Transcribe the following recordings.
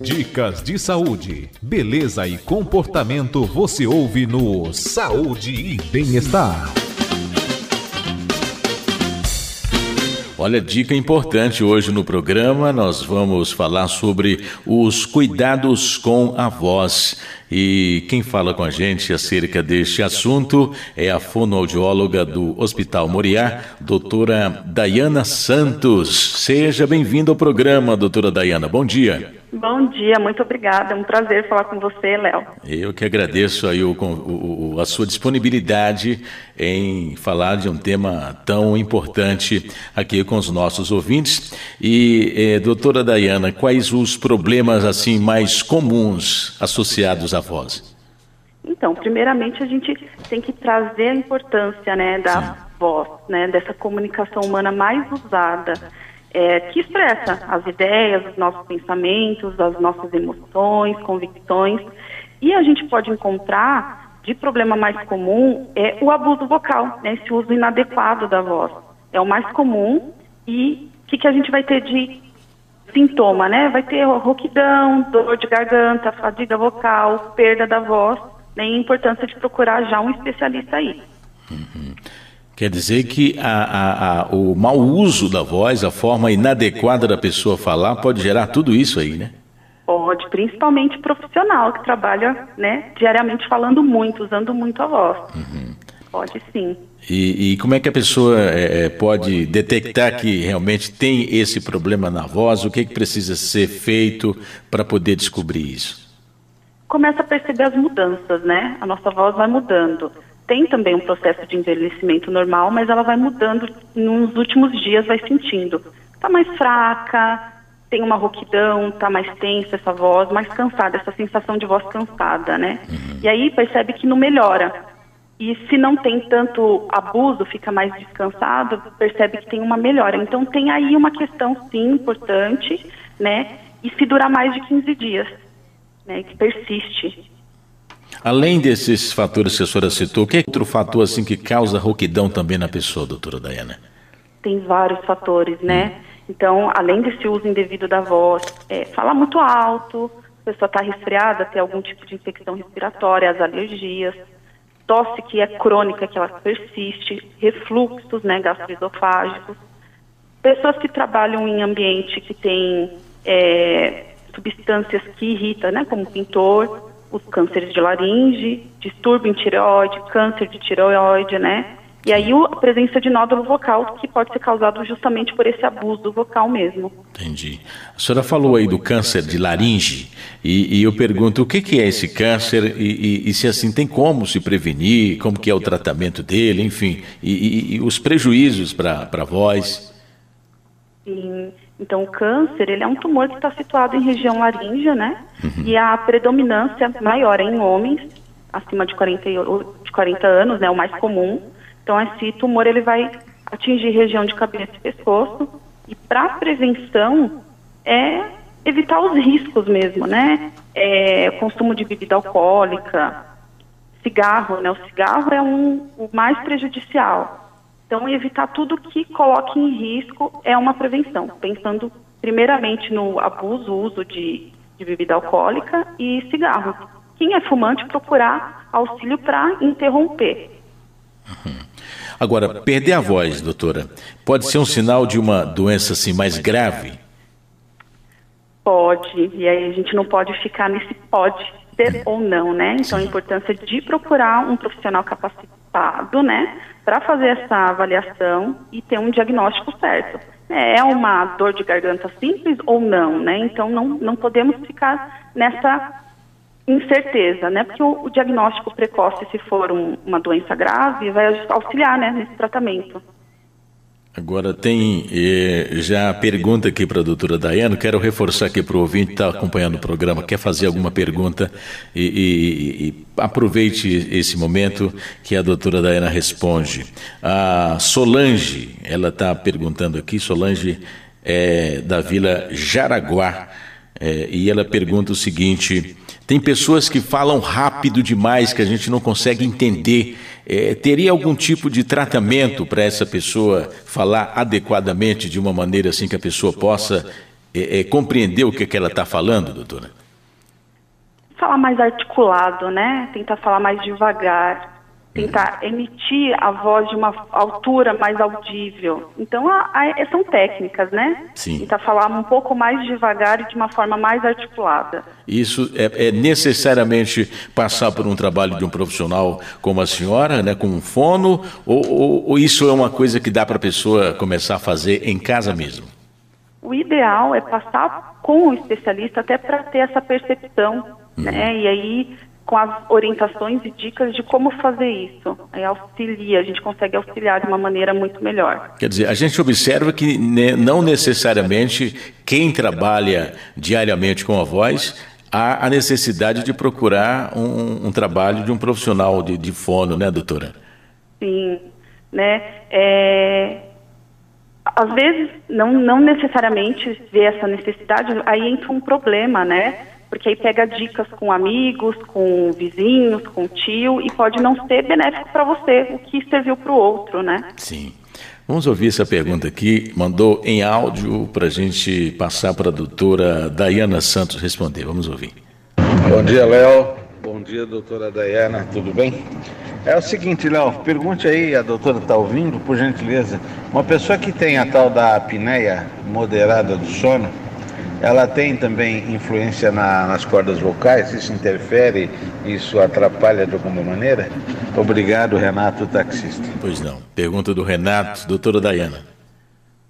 Dicas de saúde, beleza e comportamento você ouve no Saúde e Bem-Estar. Olha, dica importante hoje no programa, nós vamos falar sobre os cuidados com a voz. E quem fala com a gente acerca deste assunto é a fonoaudióloga do Hospital Moriá, doutora Dayana Santos. Seja bem-vinda ao programa, doutora Dayana. Bom dia. Bom dia, muito obrigada. É um prazer falar com você, Léo. Eu que agradeço aí o, o, a sua disponibilidade em falar de um tema tão importante aqui com os nossos ouvintes. E, eh, doutora Dayana, quais os problemas assim mais comuns associados à voz? Então, primeiramente a gente tem que trazer a importância né, da Sim. voz, né, dessa comunicação humana mais usada é, que expressa as ideias, os nossos pensamentos, as nossas emoções, convicções. E a gente pode encontrar, de problema mais comum, é o abuso vocal, né, esse uso inadequado da voz. É o mais comum e o que, que a gente vai ter de sintoma, né? Vai ter rouquidão, dor de garganta, fadiga vocal, perda da voz, né, e a importância de procurar já um especialista aí. Uhum. Quer dizer que a, a, a, o mau uso da voz, a forma inadequada da pessoa falar, pode gerar tudo isso aí, né? Pode, principalmente profissional que trabalha né, diariamente falando muito, usando muito a voz. Uhum. Pode sim. E, e, como é que a pessoa é, é, pode detectar que realmente tem esse problema na voz? O que, que precisa ser feito para poder descobrir isso? Começa a perceber as mudanças, né? A nossa voz vai mudando tem também um processo de envelhecimento normal, mas ela vai mudando nos últimos dias, vai sentindo. Está mais fraca, tem uma rouquidão, está mais tensa essa voz, mais cansada, essa sensação de voz cansada, né? Uhum. E aí percebe que não melhora. E se não tem tanto abuso, fica mais descansado, percebe que tem uma melhora. Então tem aí uma questão sim importante, né? E se durar mais de 15 dias, né? Que persiste. Além desses fatores que a senhora citou, o que é outro fator assim que causa rouquidão também na pessoa, doutora Dayana? Tem vários fatores, né? Hum. Então, além desse uso indevido da voz, é, falar muito alto, a pessoa está resfriada, tem algum tipo de infecção respiratória, as alergias, tosse que é crônica, que ela persiste, refluxos né, gastroesofágicos, pessoas que trabalham em ambiente que tem é, substâncias que irritam, né, como pintor, os cânceres de laringe, distúrbio em tireoide, câncer de tireoide, né? E aí a presença de nódulo vocal que pode ser causado justamente por esse abuso vocal mesmo. Entendi. A senhora falou aí do câncer de laringe e, e eu pergunto o que, que é esse câncer e, e, e, se assim tem como se prevenir, como que é o tratamento dele, enfim, e, os prejuízos para a voz. Sim. Então, o câncer, ele é um tumor que está situado em região laríngea, né? Uhum. E a predominância maior é em homens, acima de 40, de 40 anos, né? O mais comum. Então, esse tumor, ele vai atingir região de cabeça e pescoço. E para prevenção, é evitar os riscos mesmo, né? É, consumo de bebida alcoólica, cigarro, né? O cigarro é um, o mais prejudicial. Então, evitar tudo que coloque em risco é uma prevenção, pensando primeiramente no abuso, uso de, de bebida alcoólica e cigarro. Quem é fumante, procurar auxílio para interromper. Uhum. Agora, perder a voz, doutora, pode ser um sinal de uma doença assim mais grave? Pode, e aí a gente não pode ficar nesse pode ser ou não, né? Então, a importância de procurar um profissional capacitado, né, para fazer essa avaliação e ter um diagnóstico certo. É uma dor de garganta simples ou não, né? Então, não, não podemos ficar nessa incerteza, né? Porque o, o diagnóstico precoce, se for um, uma doença grave, vai auxiliar, né, nesse tratamento. Agora tem eh, já a pergunta aqui para a doutora Dayana, quero reforçar aqui para o ouvinte que está acompanhando o programa, quer fazer alguma pergunta e, e, e, aproveite esse momento que a doutora Dayana responde. A Solange, ela está perguntando aqui, Solange é da Vila Jaraguá, é, e ela pergunta o seguinte: tem pessoas que falam rápido demais que a gente não consegue entender. É, teria algum tipo de tratamento para essa pessoa falar adequadamente de uma maneira assim que a pessoa possa é, é, compreender o que, que ela está falando, doutora? Falar mais articulado, né? Tentar falar mais devagar tentar emitir a voz de uma altura mais audível. Então, a, a, são técnicas, né? Sim. Tentar falar um pouco mais devagar e de uma forma mais articulada. Isso é, é, necessariamente passar por um trabalho de um profissional como a senhora, né, com um fono, ou, ou, ou isso é uma coisa que dá para a pessoa começar a fazer em casa mesmo? O ideal é passar com o especialista até para ter essa percepção, uhum. né? E aí com as orientações e dicas de como fazer isso. Aí auxilia, a gente consegue auxiliar de uma maneira muito melhor. Quer dizer, a gente observa que não necessariamente quem trabalha diariamente com a voz há a necessidade de procurar um, um trabalho de um profissional de, de, fono, né, doutora? Sim, né? É, às vezes, não, não necessariamente vê essa necessidade, aí entra um problema, né? Porque aí pega dicas com amigos, com vizinhos, com tio e pode não ser benéfico para você, o que serviu para o outro, né? Sim. Vamos ouvir essa pergunta aqui, mandou em áudio para a gente passar para a doutora Dayana Santos responder. Vamos ouvir. Bom dia, Léo. Bom dia, doutora Dayana. Tudo bem? É o seguinte, Léo, pergunte aí, a doutora está ouvindo, por gentileza. Uma pessoa que tem a tal da apneia moderada do sono, ela tem também influência na, nas cordas vocais? Isso interfere? Isso atrapalha de alguma maneira? Obrigado, Renato, taxista. Pois não. Pergunta do Renato, doutora Dayana.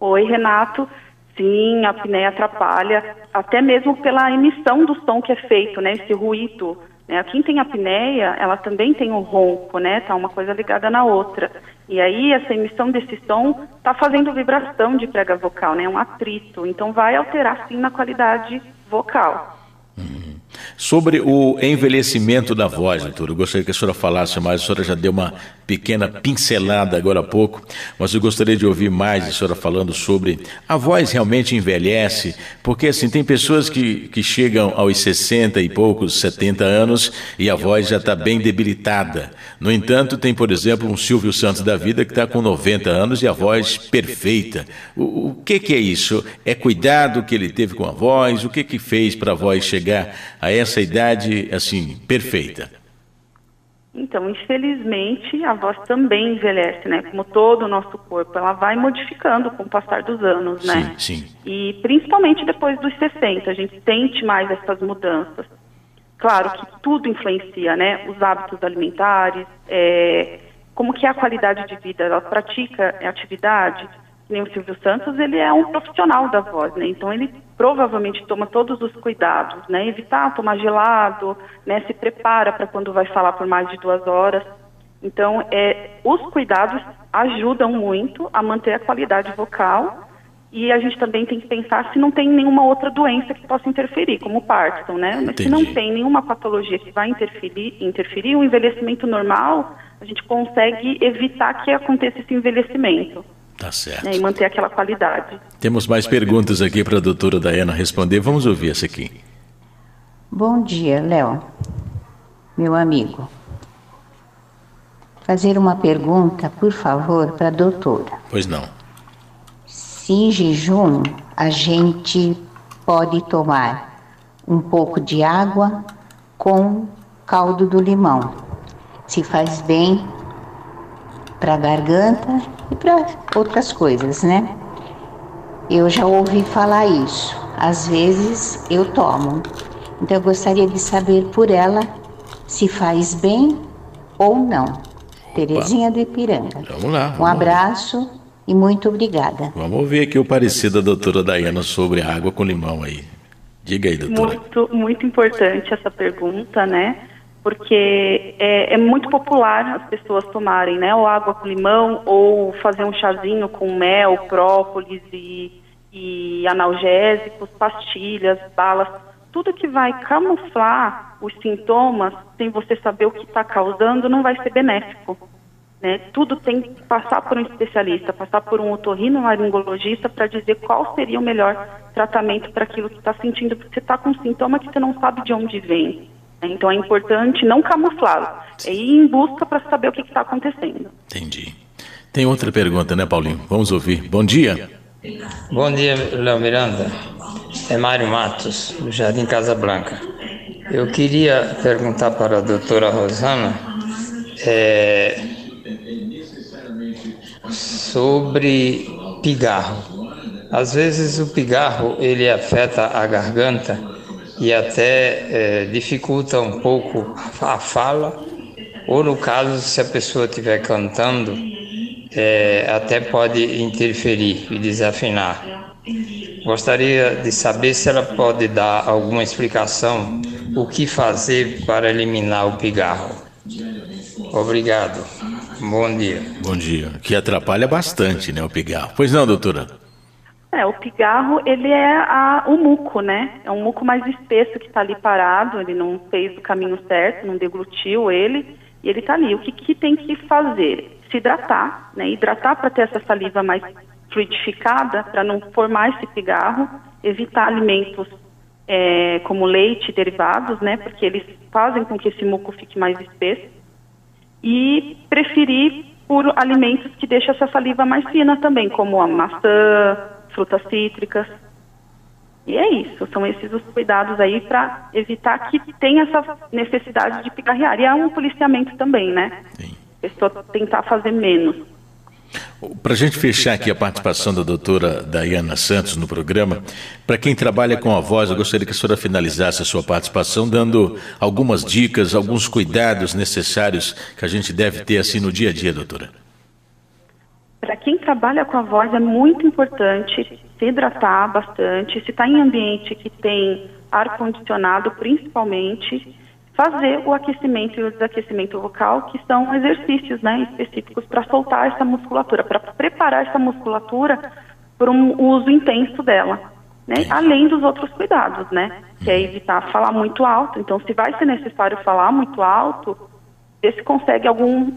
Oi, Renato. Sim, a apneia atrapalha, até mesmo pela emissão do som que é feito, né? Esse ruído né? Quem tem apneia, ela também tem o ronco, né? Tá uma coisa ligada na outra. E aí essa emissão desse som está fazendo vibração de prega vocal, né? Um atrito. Então vai alterar sim na qualidade vocal. Uhum. Sobre o envelhecimento da voz, doutor, eu gostaria que a senhora falasse mais. A senhora já deu uma pequena pincelada agora há pouco, mas eu gostaria de ouvir mais a senhora falando sobre a voz realmente envelhece, porque assim, tem pessoas que, que chegam aos 60 e poucos, 70 anos e a voz já está bem debilitada. No entanto, tem, por exemplo, um Silvio Santos da vida que está com 90 anos e a voz perfeita. O, o que, que é isso? É cuidado que ele teve com a voz? O que, que fez para a voz chegar a essa idade assim perfeita? Então, infelizmente, a voz também envelhece, né? Como todo o nosso corpo, ela vai modificando com o passar dos anos, né? Sim, sim. E principalmente depois dos 60, a gente sente mais essas mudanças. Claro que tudo influencia, né? Os hábitos alimentares, é, como que é a qualidade de vida, ela pratica atividade, nem o Silvio Santos, ele é um profissional da voz, né? Então ele provavelmente toma todos os cuidados, né? Evitar tomar gelado, né? Se prepara para quando vai falar por mais de duas horas. Então, é, os cuidados ajudam muito a manter a qualidade vocal e a gente também tem que pensar se não tem nenhuma outra doença que possa interferir, como o Parkinson, né? Mas se não tem nenhuma patologia que vai interferir, interferir, o envelhecimento normal, a gente consegue evitar que aconteça esse envelhecimento. Tá certo. Né, e manter aquela qualidade. Temos mais perguntas aqui para a doutora Dayana responder. Vamos ouvir essa aqui. Bom dia, Léo, meu amigo. Fazer uma pergunta, por favor, para a doutora. Pois não. Se em jejum a gente pode tomar um pouco de água com caldo do limão. Se faz bem para a garganta e para outras coisas, né? Eu já ouvi falar isso. Às vezes eu tomo. Então eu gostaria de saber por ela se faz bem ou não. Opa. Terezinha do Ipiranga. Vamos lá. Vamos um abraço lá. e muito obrigada. Vamos ouvir aqui o parecido da doutora Dayana sobre água com limão aí. Diga aí, doutora. Muito, muito importante essa pergunta, né? Porque é, é, muito popular as pessoas tomarem, né, ou água com limão, ou fazer um chazinho com mel, própolis e, e analgésicos, pastilhas, balas, tudo que vai camuflar os sintomas, sem você saber o que está causando, não vai ser benéfico. Né? Tudo tem que passar por um especialista, passar por um otorrinolaringologista para dizer qual seria o melhor tratamento para aquilo que está sentindo, porque você está com um sintoma que você não sabe de onde vem. Então é importante não camuflá-lo, é ir em busca para saber o que está acontecendo. Entendi. Tem outra pergunta, né, Paulinho? Vamos ouvir. Bom dia. Bom dia, Léo Miranda. É Mário Matos, do Jardim Casa Branca. Eu queria perguntar para a doutora Rosana é, sobre pigarro. Às vezes o pigarro ele afeta a garganta e até é, dificulta um pouco a fala, ou no caso se a pessoa estiver cantando, é, até pode interferir e desafinar. Gostaria de saber se ela pode dar alguma explicação o que fazer para eliminar o pigarro. Obrigado. Bom dia. Bom dia. Que atrapalha bastante, né, o pigarro. Pois não, doutora? É, o pigarro, ele é a, o muco, né? É um muco mais espesso que está ali parado, ele não fez o caminho certo, não deglutiu ele, e ele está ali. O que, que tem que fazer? Se hidratar, né? Hidratar para ter essa saliva mais fluidificada, para não formar esse pigarro, evitar alimentos é, como leite derivados, né? Porque eles fazem com que esse muco fique mais espesso. E preferir por alimentos que deixam essa saliva mais fina também, como a maçã, frutas cítricas. E é isso, são esses os cuidados aí para evitar que tenha essa necessidade de picarrear. E é um policiamento também, né? Sim. A pessoa tentar fazer menos. Para a gente fechar aqui a participação da doutora Dayana Santos no programa, para quem trabalha com a voz, eu gostaria que a senhora finalizasse a sua participação dando algumas dicas, alguns cuidados necessários que a gente deve ter assim no dia a dia, doutora. Para quem trabalha com a voz é muito importante se hidratar bastante, se está em ambiente que tem ar condicionado, principalmente, fazer o aquecimento e o desaquecimento vocal, que são exercícios né, específicos para soltar essa musculatura, para preparar essa musculatura para um uso intenso dela. Né? Além dos outros cuidados, né? Que é evitar falar muito alto. Então, se vai ser necessário falar muito alto, ver se consegue algum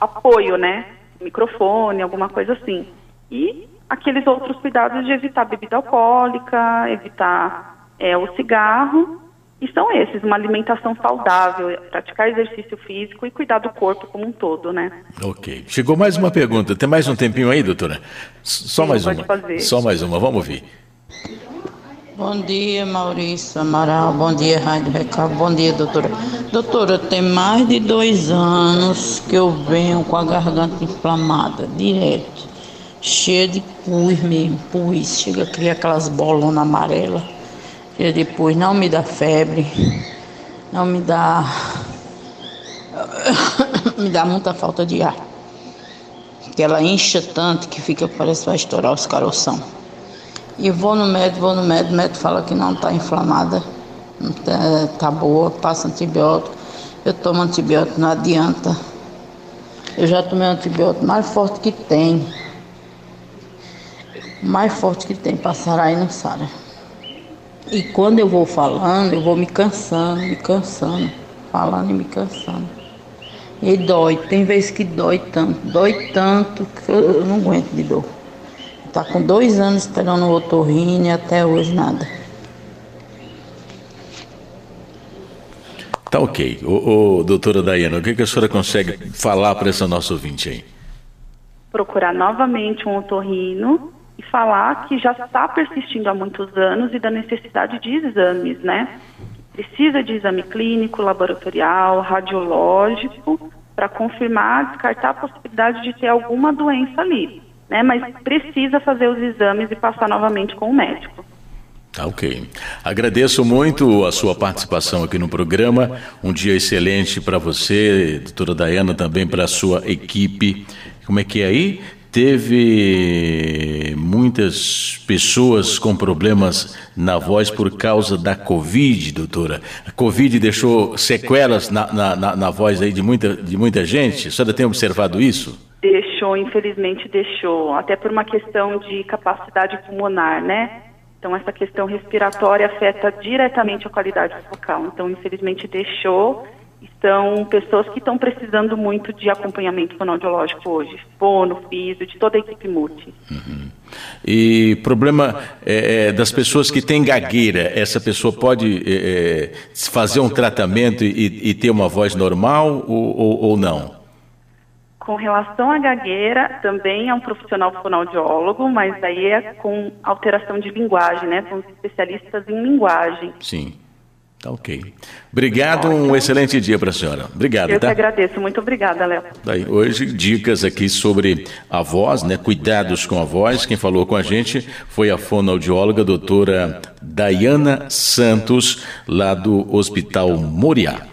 apoio, né? Microfone, alguma coisa assim. E aqueles outros cuidados de evitar bebida alcoólica, evitar é, o cigarro. E são esses, uma alimentação saudável, praticar exercício físico e cuidar do corpo como um todo, né? Ok. Chegou mais uma pergunta. Tem mais um tempinho aí, doutora? Só Sim, mais uma. Fazer. Só mais uma. Vamos ouvir. Bom dia, Maurício Amaral. Bom dia, Rádio Recado. Bom dia, doutora. Doutora, tem mais de dois anos que eu venho com a garganta inflamada, direto. Cheia de pus mesmo, pus. Chega a criar aquelas bolonas amarelas. E depois não me dá febre, não me dá. me dá muita falta de ar. Que ela incha tanto que fica, parece que vai estourar os caroção. E vou no médico, vou no médico, o médico fala que não está inflamada, está tá boa, passa antibiótico. Eu tomo antibiótico, não adianta. Eu já tomei antibiótico mais forte que tem. Mais forte que tem, passará e não sara. E quando eu vou falando, eu vou me cansando, me cansando, falando e me cansando. E dói, tem vezes que dói tanto, dói tanto que eu não aguento de dor. Está com dois anos esperando o otorrino e até hoje nada. Tá ok. Ô, ô, doutora Dayana, o que, que a senhora consegue falar para essa nossa ouvinte aí? Procurar novamente um otorrino e falar que já está persistindo há muitos anos e da necessidade de exames, né? Precisa de exame clínico, laboratorial, radiológico, para confirmar, descartar a possibilidade de ter alguma doença ali né? Mas precisa fazer os exames e passar novamente com o médico. Tá ok. Agradeço muito a sua participação aqui no programa. Um dia excelente para você, doutora Dayana, também para a sua equipe. Como é que é aí? Teve muitas pessoas com problemas na voz por causa da Covid, doutora. A Covid deixou sequelas na, na, na, na voz aí de muita, de muita gente? A senhora tem observado isso? Deixou, infelizmente deixou, até por uma questão de capacidade pulmonar, né? Então essa questão respiratória afeta diretamente a qualidade vocal. Então, infelizmente deixou. Estão pessoas que estão precisando muito de acompanhamento fonoaudiológico hoje, fono, físio, de toda a equipe multi. Uhum. E problema é, é, das pessoas que têm gagueira, essa pessoa pode é, é fazer um tratamento e, e, ter uma voz normal ou, ou, ou não? Com relação à gagueira, também é um profissional fonoaudiólogo, mas aí é com alteração de linguagem, né? São especialistas em linguagem. Sim. Tá ok. Obrigado, um excelente dia para a senhora. Obrigado, Eu tá? que agradeço. Muito obrigada, Léo. Daí, hoje, dicas aqui sobre a voz, né? Cuidados com a voz. Quem falou com a gente foi a fonoaudióloga doutora Dayana Santos, lá do Hospital Moriá.